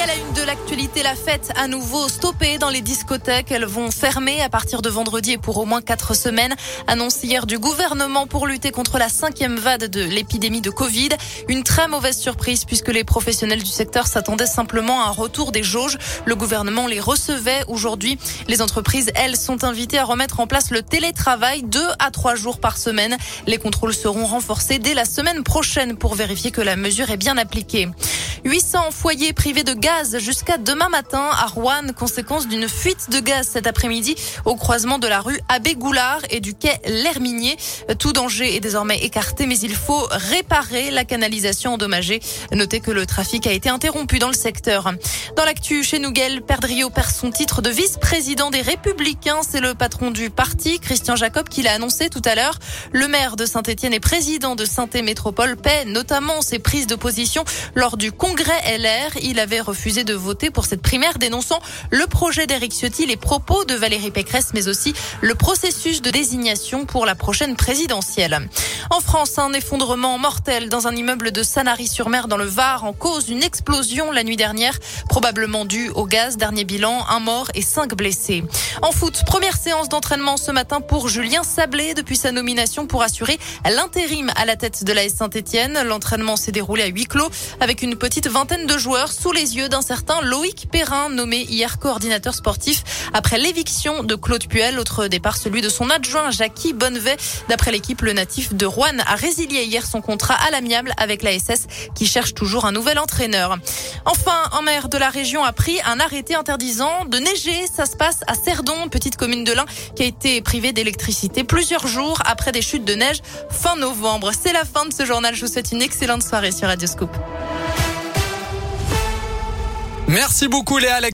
Et à la une de l'actualité, la fête à nouveau stoppée dans les discothèques. Elles vont fermer à partir de vendredi et pour au moins quatre semaines. Annonce hier du gouvernement pour lutter contre la cinquième vague de l'épidémie de Covid. Une très mauvaise surprise puisque les professionnels du secteur s'attendaient simplement à un retour des jauges. Le gouvernement les recevait aujourd'hui. Les entreprises, elles, sont invitées à remettre en place le télétravail deux à trois jours par semaine. Les contrôles seront renforcés dès la semaine prochaine pour vérifier que la mesure est bien appliquée. 800 foyers privés de gaz jusqu'à demain matin à Rouen, conséquence d'une fuite de gaz cet après-midi au croisement de la rue Abbé Goulard et du quai L'Herminier. Tout danger est désormais écarté, mais il faut réparer la canalisation endommagée. Notez que le trafic a été interrompu dans le secteur. Dans l'actu, chez Nouguel, Perdrio perd son titre de vice-président des Républicains. C'est le patron du parti, Christian Jacob, qui l'a annoncé tout à l'heure. Le maire de Saint-Etienne et président de Saint-Métropole paie notamment ses prises de position lors du congrès LR. Il avait refusé de voter pour cette primaire, dénonçant le projet d'Éric Ciotti, les propos de Valérie Pécresse, mais aussi le processus de désignation pour la prochaine présidentielle. En France, un effondrement mortel dans un immeuble de Sanary-sur-Mer dans le Var en cause d'une explosion la nuit dernière, probablement due au gaz. Dernier bilan, un mort et cinq blessés. En foot, première séance d'entraînement ce matin pour Julien Sablé depuis sa nomination pour assurer l'intérim à la tête de la Saint-Etienne. L'entraînement s'est déroulé à huis clos avec une vingtaine de joueurs sous les yeux d'un certain Loïc Perrin, nommé hier coordinateur sportif après l'éviction de Claude Puel. Autre départ, celui de son adjoint Jackie Bonnevet. D'après l'équipe, le natif de Rouen a résilié hier son contrat à l'amiable avec la SS qui cherche toujours un nouvel entraîneur. Enfin, un maire de la région a pris un arrêté interdisant de neiger. Ça se passe à Cerdon, petite commune de l'Ain, qui a été privée d'électricité plusieurs jours après des chutes de neige fin novembre. C'est la fin de ce journal. Je vous souhaite une excellente soirée sur Radio Scoop. Merci beaucoup Léa.